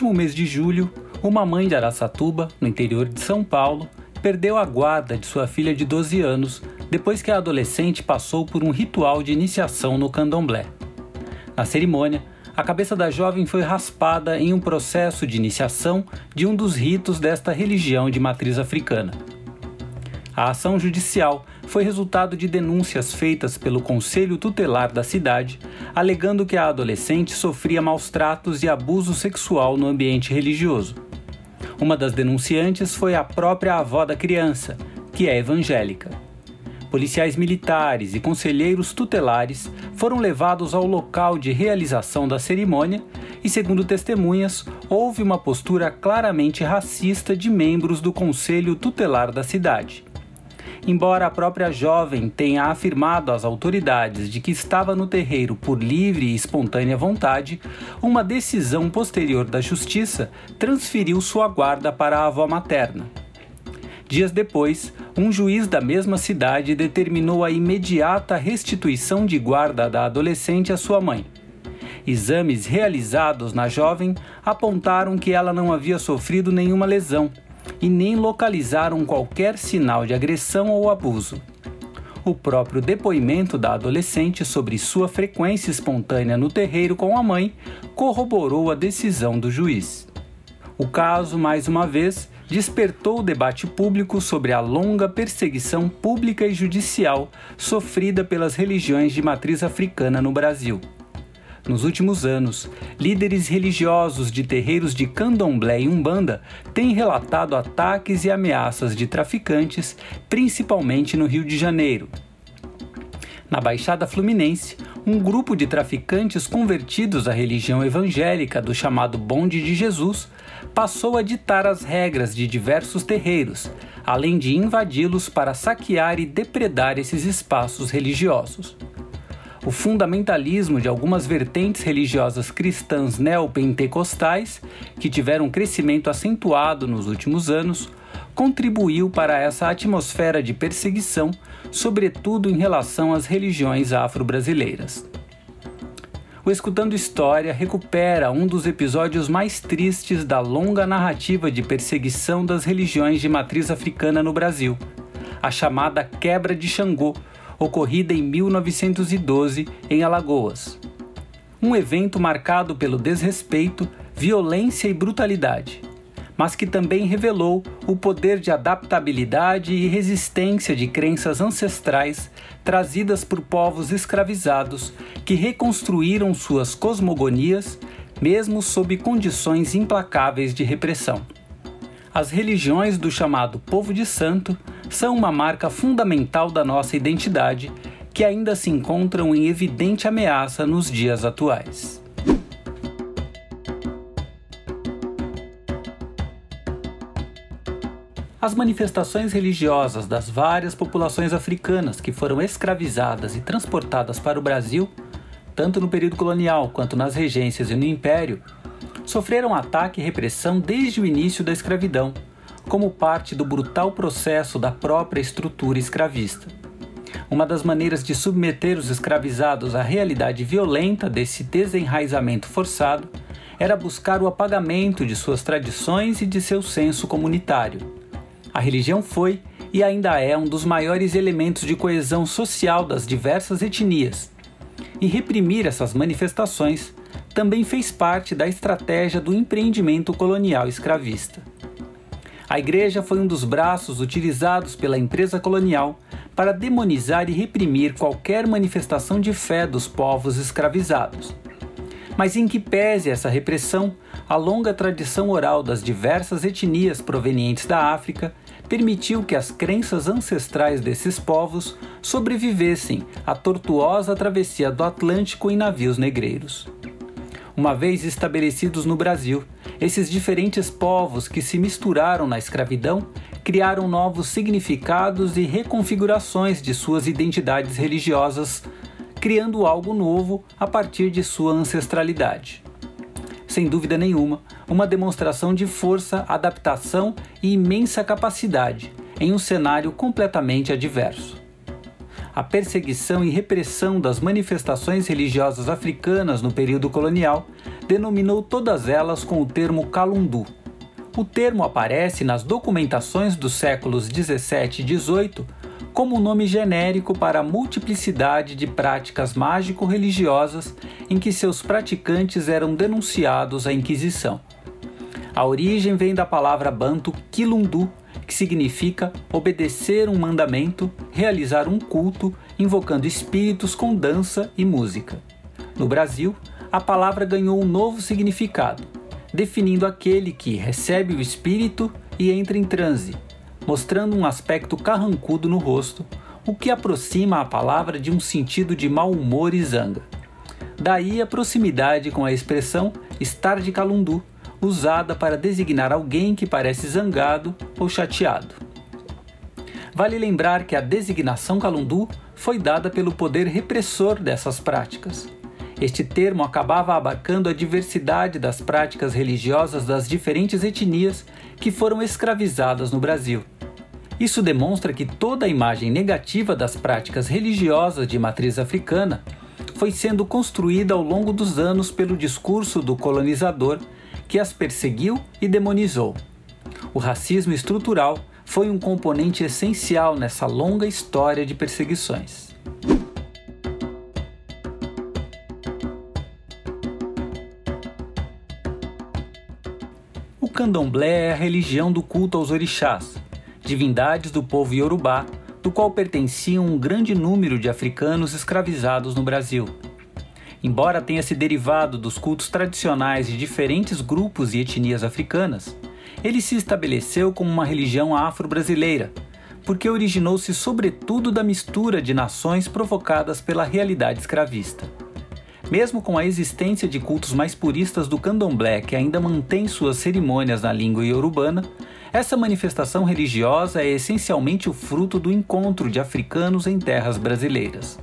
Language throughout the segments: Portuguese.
último mês de julho, uma mãe de Araçatuba, no interior de São Paulo, perdeu a guarda de sua filha de 12 anos depois que a adolescente passou por um ritual de iniciação no candomblé. Na cerimônia, a cabeça da jovem foi raspada em um processo de iniciação de um dos ritos desta religião de matriz africana. A ação judicial foi resultado de denúncias feitas pelo Conselho Tutelar da cidade, alegando que a adolescente sofria maus tratos e abuso sexual no ambiente religioso. Uma das denunciantes foi a própria avó da criança, que é evangélica. Policiais militares e conselheiros tutelares foram levados ao local de realização da cerimônia e, segundo testemunhas, houve uma postura claramente racista de membros do conselho tutelar da cidade. Embora a própria jovem tenha afirmado às autoridades de que estava no terreiro por livre e espontânea vontade, uma decisão posterior da justiça transferiu sua guarda para a avó materna. Dias depois, um juiz da mesma cidade determinou a imediata restituição de guarda da adolescente à sua mãe. Exames realizados na jovem apontaram que ela não havia sofrido nenhuma lesão e nem localizaram qualquer sinal de agressão ou abuso. O próprio depoimento da adolescente sobre sua frequência espontânea no terreiro com a mãe corroborou a decisão do juiz. O caso, mais uma vez, despertou o debate público sobre a longa perseguição pública e judicial sofrida pelas religiões de matriz africana no Brasil. Nos últimos anos, líderes religiosos de terreiros de candomblé e umbanda têm relatado ataques e ameaças de traficantes, principalmente no Rio de Janeiro. Na Baixada Fluminense, um grupo de traficantes convertidos à religião evangélica do chamado Bonde de Jesus passou a ditar as regras de diversos terreiros, além de invadi-los para saquear e depredar esses espaços religiosos o fundamentalismo de algumas vertentes religiosas cristãs neopentecostais, que tiveram um crescimento acentuado nos últimos anos, contribuiu para essa atmosfera de perseguição, sobretudo em relação às religiões afro-brasileiras. O Escutando História recupera um dos episódios mais tristes da longa narrativa de perseguição das religiões de matriz africana no Brasil, a chamada Quebra de Xangô, ocorrida em 1912 em Alagoas. Um evento marcado pelo desrespeito, violência e brutalidade, mas que também revelou o poder de adaptabilidade e resistência de crenças ancestrais trazidas por povos escravizados que reconstruíram suas cosmogonias, mesmo sob condições implacáveis de repressão. As religiões do chamado povo de santo são uma marca fundamental da nossa identidade que ainda se encontram em evidente ameaça nos dias atuais. As manifestações religiosas das várias populações africanas que foram escravizadas e transportadas para o Brasil, tanto no período colonial quanto nas regências e no Império, sofreram ataque e repressão desde o início da escravidão, como parte do brutal processo da própria estrutura escravista. Uma das maneiras de submeter os escravizados à realidade violenta desse desenraizamento forçado era buscar o apagamento de suas tradições e de seu senso comunitário. A religião foi e ainda é um dos maiores elementos de coesão social das diversas etnias. E reprimir essas manifestações também fez parte da estratégia do empreendimento colonial escravista. A igreja foi um dos braços utilizados pela empresa colonial para demonizar e reprimir qualquer manifestação de fé dos povos escravizados. Mas em que pese essa repressão, a longa tradição oral das diversas etnias provenientes da África permitiu que as crenças ancestrais desses povos sobrevivessem à tortuosa travessia do Atlântico em navios negreiros. Uma vez estabelecidos no Brasil, esses diferentes povos que se misturaram na escravidão criaram novos significados e reconfigurações de suas identidades religiosas, criando algo novo a partir de sua ancestralidade. Sem dúvida nenhuma, uma demonstração de força, adaptação e imensa capacidade em um cenário completamente adverso. A perseguição e repressão das manifestações religiosas africanas no período colonial, denominou todas elas com o termo Calundu. O termo aparece nas documentações dos séculos 17 e 18 como um nome genérico para a multiplicidade de práticas mágico-religiosas em que seus praticantes eram denunciados à Inquisição. A origem vem da palavra banto quilundu, que significa obedecer um mandamento, realizar um culto, invocando espíritos com dança e música. No Brasil, a palavra ganhou um novo significado, definindo aquele que recebe o espírito e entra em transe, mostrando um aspecto carrancudo no rosto, o que aproxima a palavra de um sentido de mau humor e zanga. Daí a proximidade com a expressão estar de calundu, usada para designar alguém que parece zangado ou chateado. Vale lembrar que a designação calundu foi dada pelo poder repressor dessas práticas. Este termo acabava abarcando a diversidade das práticas religiosas das diferentes etnias que foram escravizadas no Brasil. Isso demonstra que toda a imagem negativa das práticas religiosas de matriz africana foi sendo construída ao longo dos anos pelo discurso do colonizador que as perseguiu e demonizou. O racismo estrutural foi um componente essencial nessa longa história de perseguições. O candomblé é a religião do culto aos orixás, divindades do povo iorubá, do qual pertenciam um grande número de africanos escravizados no Brasil. Embora tenha se derivado dos cultos tradicionais de diferentes grupos e etnias africanas, ele se estabeleceu como uma religião afro-brasileira, porque originou-se sobretudo da mistura de nações provocadas pela realidade escravista. Mesmo com a existência de cultos mais puristas do candomblé que ainda mantém suas cerimônias na língua iorubana, essa manifestação religiosa é essencialmente o fruto do encontro de africanos em terras brasileiras.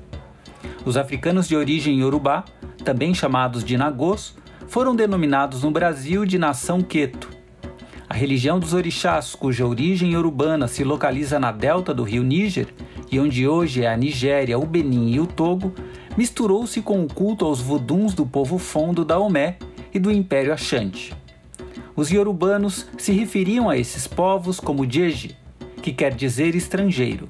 Os africanos de origem iorubá, também chamados de nagôs, foram denominados no Brasil de nação Queto. A religião dos orixás, cuja origem urbana se localiza na delta do rio Níger e onde hoje é a Nigéria, o Benin e o Togo, misturou-se com o culto aos voduns do povo Fondo da Omé e do Império Achante. Os iorubanos se referiam a esses povos como Jeje, que quer dizer estrangeiro.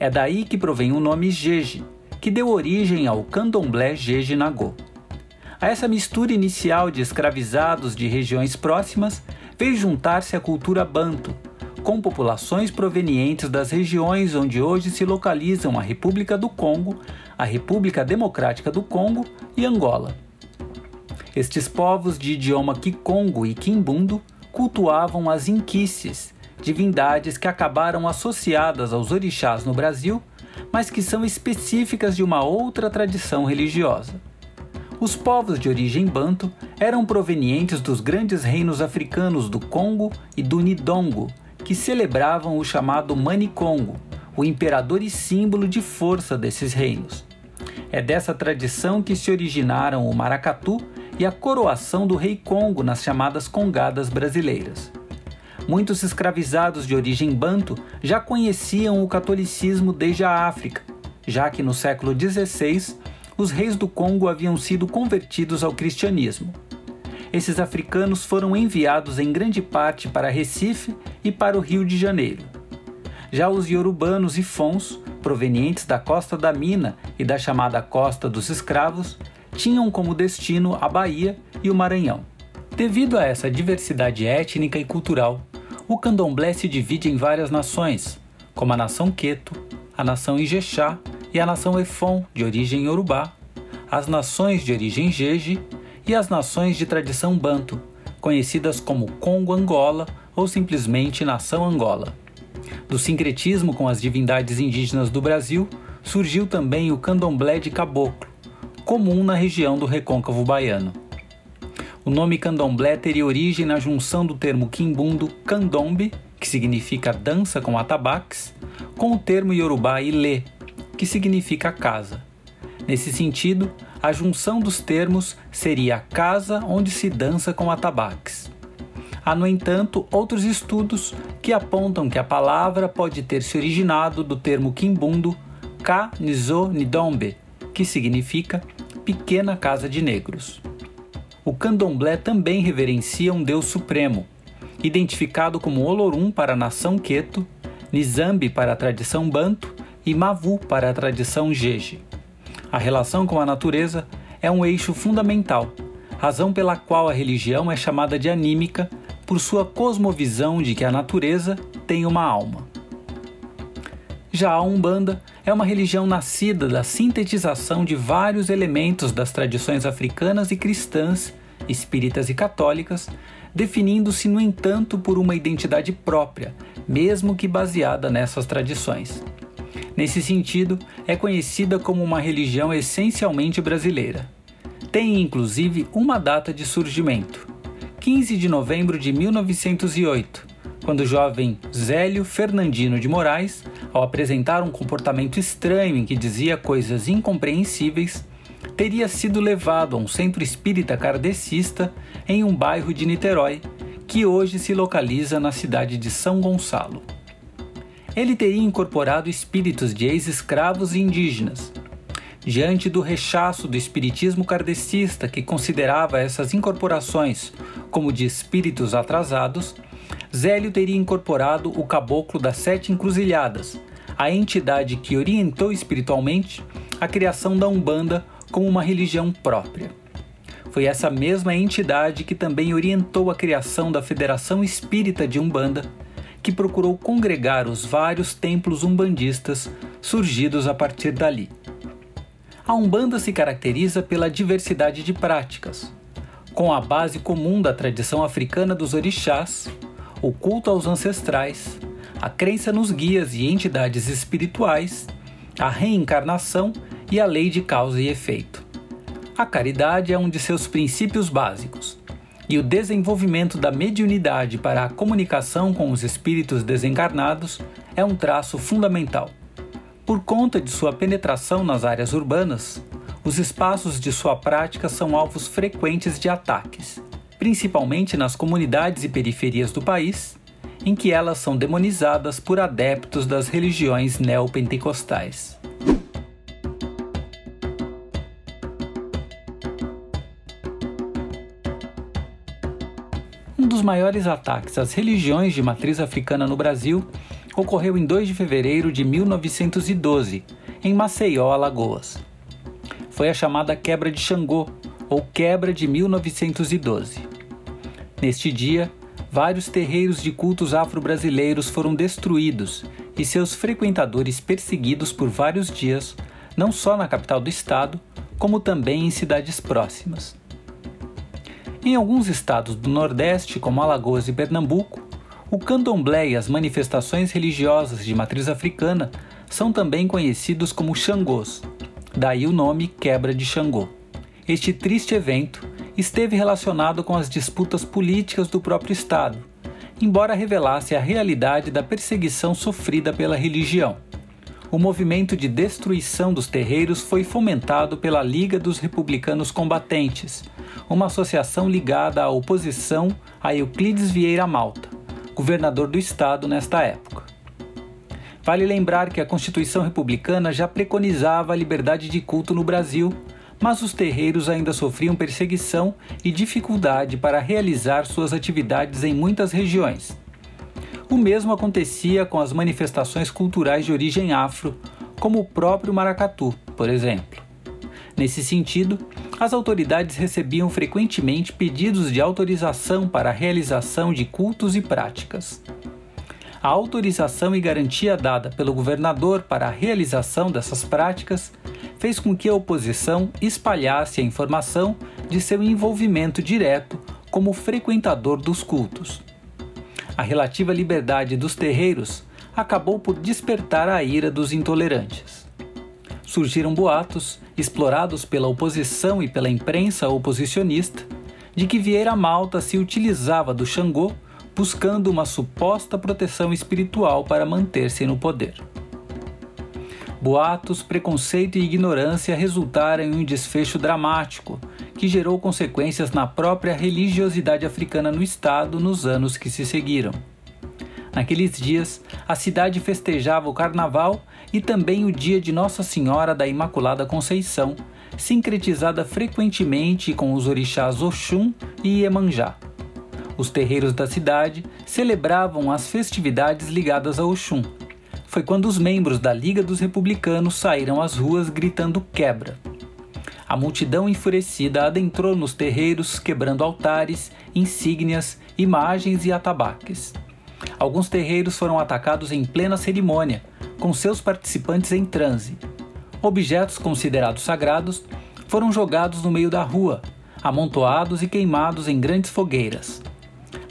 É daí que provém o nome Jeje, que deu origem ao candomblé Jeje Nagô. A essa mistura inicial de escravizados de regiões próximas veio juntar-se a cultura banto, com populações provenientes das regiões onde hoje se localizam a República do Congo, a República Democrática do Congo e Angola. Estes povos de idioma Kikongo e Kimbundo cultuavam as inquices, divindades que acabaram associadas aos orixás no Brasil mas que são específicas de uma outra tradição religiosa. Os povos de origem banto eram provenientes dos grandes reinos africanos do Congo e do Nidongo, que celebravam o chamado Manicongo, o imperador e símbolo de força desses reinos. É dessa tradição que se originaram o maracatu e a coroação do rei Congo nas chamadas congadas brasileiras muitos escravizados de origem banto já conheciam o catolicismo desde a África, já que no século XVI os reis do Congo haviam sido convertidos ao cristianismo. Esses africanos foram enviados em grande parte para Recife e para o Rio de Janeiro. Já os iorubanos e fons, provenientes da costa da Mina e da chamada Costa dos Escravos, tinham como destino a Bahia e o Maranhão. Devido a essa diversidade étnica e cultural, o candomblé se divide em várias nações, como a nação Queto, a nação Ijexá e a nação Efon, de origem Yorubá, as nações de origem Jeje e as nações de tradição Banto, conhecidas como Congo Angola ou simplesmente Nação Angola. Do sincretismo com as divindades indígenas do Brasil, surgiu também o candomblé de caboclo, comum na região do recôncavo baiano. O nome candomblé teria origem na junção do termo quimbundo candombe, que significa dança com atabaques, com o termo yorubá ilê, que significa casa. Nesse sentido, a junção dos termos seria a casa onde se dança com atabaques. Há, no entanto, outros estudos que apontam que a palavra pode ter se originado do termo quimbundo Ka Nizo Nidombe, que significa Pequena Casa de Negros. O candomblé também reverencia um deus supremo, identificado como Olorum para a nação Queto, Nizambi para a tradição Banto e Mavu para a tradição Jeje. A relação com a natureza é um eixo fundamental, razão pela qual a religião é chamada de anímica por sua cosmovisão de que a natureza tem uma alma. Já a Umbanda é uma religião nascida da sintetização de vários elementos das tradições africanas e cristãs, espíritas e católicas, definindo-se, no entanto, por uma identidade própria, mesmo que baseada nessas tradições. Nesse sentido, é conhecida como uma religião essencialmente brasileira. Tem inclusive uma data de surgimento, 15 de novembro de 1908, quando o jovem Zélio Fernandino de Moraes, ao apresentar um comportamento estranho em que dizia coisas incompreensíveis, teria sido levado a um centro espírita kardecista em um bairro de Niterói, que hoje se localiza na cidade de São Gonçalo. Ele teria incorporado espíritos de ex-escravos e indígenas. Diante do rechaço do espiritismo kardecista, que considerava essas incorporações como de espíritos atrasados, Zélio teria incorporado o Caboclo das Sete Encruzilhadas, a entidade que orientou espiritualmente a criação da Umbanda como uma religião própria. Foi essa mesma entidade que também orientou a criação da Federação Espírita de Umbanda, que procurou congregar os vários templos umbandistas surgidos a partir dali. A Umbanda se caracteriza pela diversidade de práticas, com a base comum da tradição africana dos orixás, o culto aos ancestrais, a crença nos guias e entidades espirituais, a reencarnação e a lei de causa e efeito. A caridade é um de seus princípios básicos, e o desenvolvimento da mediunidade para a comunicação com os espíritos desencarnados é um traço fundamental. Por conta de sua penetração nas áreas urbanas, os espaços de sua prática são alvos frequentes de ataques, principalmente nas comunidades e periferias do país, em que elas são demonizadas por adeptos das religiões neopentecostais. Maiores ataques às religiões de matriz africana no Brasil ocorreu em 2 de fevereiro de 1912, em Maceió, Alagoas foi a chamada Quebra de Xangô, ou Quebra de 1912. Neste dia, vários terreiros de cultos afro-brasileiros foram destruídos e seus frequentadores perseguidos por vários dias, não só na capital do estado, como também em cidades próximas. Em alguns estados do Nordeste, como Alagoas e Pernambuco, o candomblé e as manifestações religiosas de matriz africana são também conhecidos como xangôs, daí o nome Quebra de Xangô. Este triste evento esteve relacionado com as disputas políticas do próprio Estado, embora revelasse a realidade da perseguição sofrida pela religião. O movimento de destruição dos terreiros foi fomentado pela Liga dos Republicanos Combatentes, uma associação ligada à oposição a Euclides Vieira Malta, governador do estado nesta época. Vale lembrar que a Constituição Republicana já preconizava a liberdade de culto no Brasil, mas os terreiros ainda sofriam perseguição e dificuldade para realizar suas atividades em muitas regiões. O mesmo acontecia com as manifestações culturais de origem afro, como o próprio maracatu, por exemplo. Nesse sentido, as autoridades recebiam frequentemente pedidos de autorização para a realização de cultos e práticas a autorização e garantia dada pelo governador para a realização dessas práticas fez com que a oposição espalhasse a informação de seu envolvimento direto como frequentador dos cultos. A relativa liberdade dos terreiros acabou por despertar a ira dos intolerantes. Surgiram boatos, explorados pela oposição e pela imprensa oposicionista, de que Vieira Malta se utilizava do Xangô buscando uma suposta proteção espiritual para manter-se no poder. Boatos, preconceito e ignorância resultaram em um desfecho dramático que gerou consequências na própria religiosidade africana no Estado nos anos que se seguiram. Naqueles dias, a cidade festejava o carnaval e também o dia de Nossa Senhora da Imaculada Conceição, sincretizada frequentemente com os orixás Oxum e Iemanjá. Os terreiros da cidade celebravam as festividades ligadas a Oxum. Foi quando os membros da Liga dos Republicanos saíram às ruas gritando quebra. A multidão enfurecida adentrou nos terreiros, quebrando altares, insígnias, imagens e atabaques. Alguns terreiros foram atacados em plena cerimônia, com seus participantes em transe. Objetos considerados sagrados foram jogados no meio da rua, amontoados e queimados em grandes fogueiras.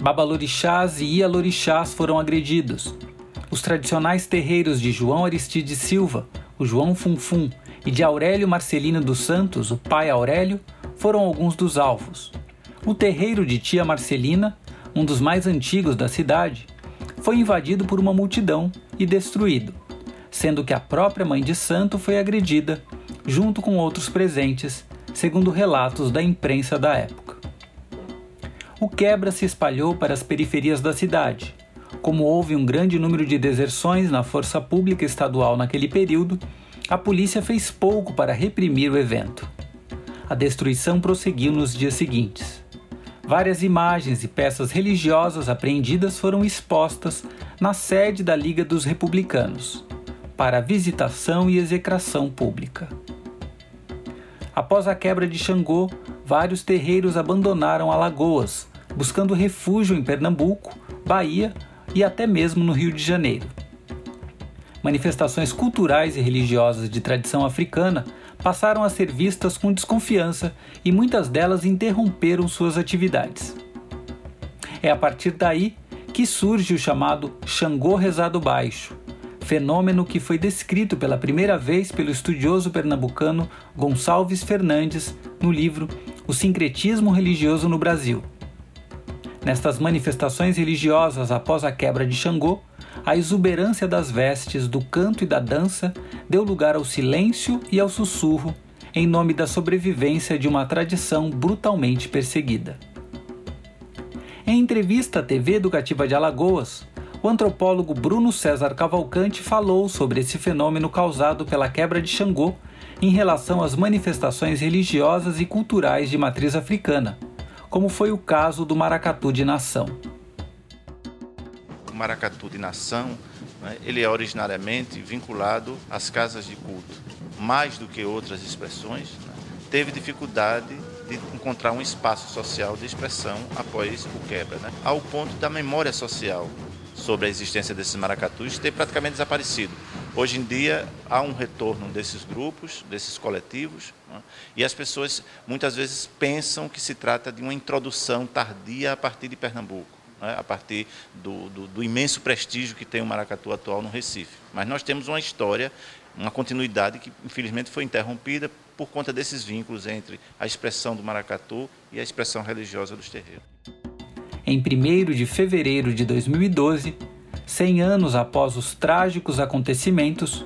Babalorixás e Ialorixás foram agredidos. Os tradicionais terreiros de João Aristides Silva, o João Funfum, e de Aurélio Marcelino dos Santos, o pai Aurélio, foram alguns dos alvos. O terreiro de Tia Marcelina, um dos mais antigos da cidade, foi invadido por uma multidão e destruído, sendo que a própria mãe de santo foi agredida, junto com outros presentes, segundo relatos da imprensa da época o quebra se espalhou para as periferias da cidade. Como houve um grande número de deserções na força pública estadual naquele período, a polícia fez pouco para reprimir o evento. A destruição prosseguiu nos dias seguintes. Várias imagens e peças religiosas apreendidas foram expostas na sede da Liga dos Republicanos, para visitação e execração pública. Após a quebra de Xangô, vários terreiros abandonaram Alagoas, buscando refúgio em Pernambuco, Bahia e até mesmo no Rio de Janeiro. Manifestações culturais e religiosas de tradição africana passaram a ser vistas com desconfiança e muitas delas interromperam suas atividades. É a partir daí que surge o chamado Xangô Rezado Baixo, fenômeno que foi descrito pela primeira vez pelo estudioso pernambucano Gonçalves Fernandes no livro O Sincretismo Religioso no Brasil. Nestas manifestações religiosas após a quebra de Xangô, a exuberância das vestes, do canto e da dança deu lugar ao silêncio e ao sussurro, em nome da sobrevivência de uma tradição brutalmente perseguida. Em entrevista à TV Educativa de Alagoas, o antropólogo Bruno César Cavalcante falou sobre esse fenômeno causado pela quebra de Xangô em relação às manifestações religiosas e culturais de matriz africana, como foi o caso do maracatu de nação. O maracatu de nação né, ele é originariamente vinculado às casas de culto, mais do que outras expressões, né, teve dificuldade de encontrar um espaço social de expressão após o quebra, né, ao ponto da memória social sobre a existência desses maracatus ter praticamente desaparecido. Hoje em dia há um retorno desses grupos, desses coletivos, né? e as pessoas muitas vezes pensam que se trata de uma introdução tardia a partir de Pernambuco. Né? a partir do, do, do imenso prestígio que tem o maracatu atual no Recife. Mas nós temos uma história, uma continuidade que infelizmente foi interrompida por conta desses vínculos entre a expressão do maracatu e a expressão religiosa dos terreiros em 1 de fevereiro de 2012, 100 anos após os trágicos acontecimentos,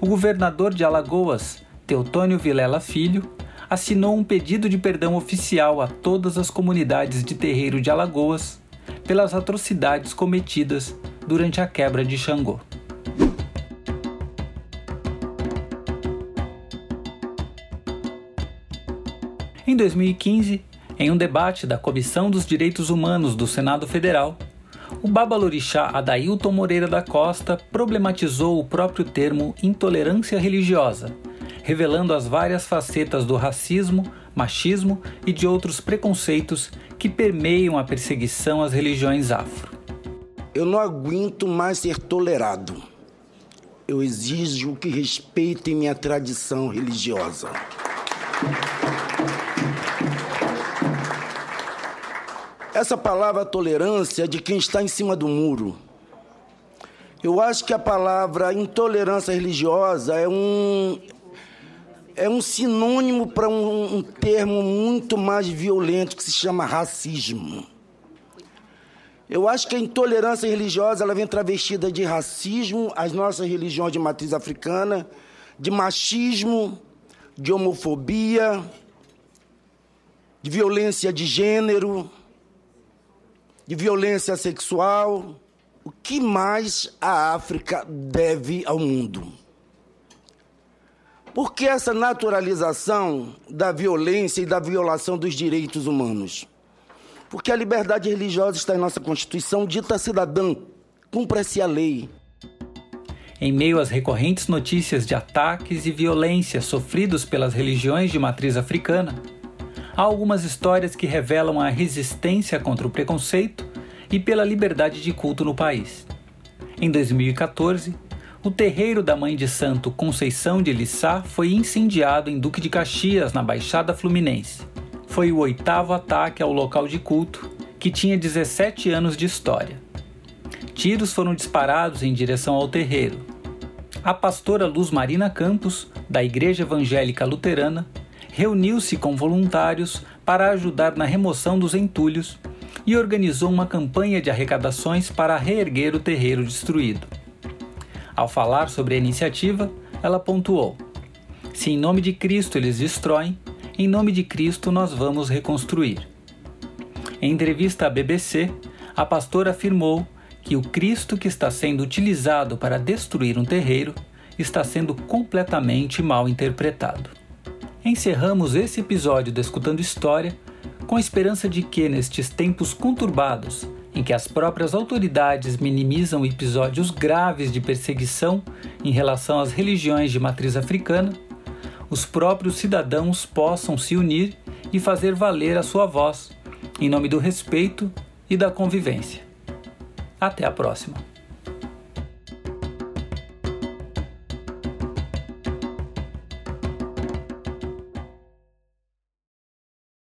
o governador de Alagoas, Teutônio Vilela Filho, assinou um pedido de perdão oficial a todas as comunidades de terreiro de Alagoas pelas atrocidades cometidas durante a quebra de Xangô. Em 2015, em um debate da Comissão dos Direitos Humanos do Senado Federal, o babalorixá Adailton Moreira da Costa problematizou o próprio termo intolerância religiosa, revelando as várias facetas do racismo, machismo e de outros preconceitos que permeiam a perseguição às religiões afro. Eu não aguento mais ser tolerado. Eu exijo que respeitem minha tradição religiosa. Essa palavra tolerância é de quem está em cima do muro. Eu acho que a palavra intolerância religiosa é um, é um sinônimo para um, um, termo muito mais violento que se chama racismo. Eu acho que a intolerância religiosa ela vem travestida de racismo, as nossas religiões de matriz africana, de machismo, de homofobia, de violência de gênero de violência sexual, o que mais a África deve ao mundo. Por que essa naturalização da violência e da violação dos direitos humanos? Porque a liberdade religiosa está em nossa Constituição, dita cidadã, cumpra-se a lei. Em meio às recorrentes notícias de ataques e violência sofridos pelas religiões de matriz africana, há algumas histórias que revelam a resistência contra o preconceito e pela liberdade de culto no país. Em 2014, o terreiro da Mãe de Santo Conceição de Lissá foi incendiado em Duque de Caxias, na Baixada Fluminense. Foi o oitavo ataque ao local de culto, que tinha 17 anos de história. Tiros foram disparados em direção ao terreiro. A pastora Luz Marina Campos, da Igreja Evangélica Luterana, reuniu-se com voluntários para ajudar na remoção dos entulhos e organizou uma campanha de arrecadações para reerguer o terreiro destruído. Ao falar sobre a iniciativa, ela pontuou: Se em nome de Cristo eles destroem, em nome de Cristo nós vamos reconstruir. Em entrevista à BBC, a pastora afirmou que o Cristo que está sendo utilizado para destruir um terreiro está sendo completamente mal interpretado. Encerramos esse episódio do Escutando História com a esperança de que, nestes tempos conturbados, em que as próprias autoridades minimizam episódios graves de perseguição em relação às religiões de matriz africana, os próprios cidadãos possam se unir e fazer valer a sua voz, em nome do respeito e da convivência. Até a próxima!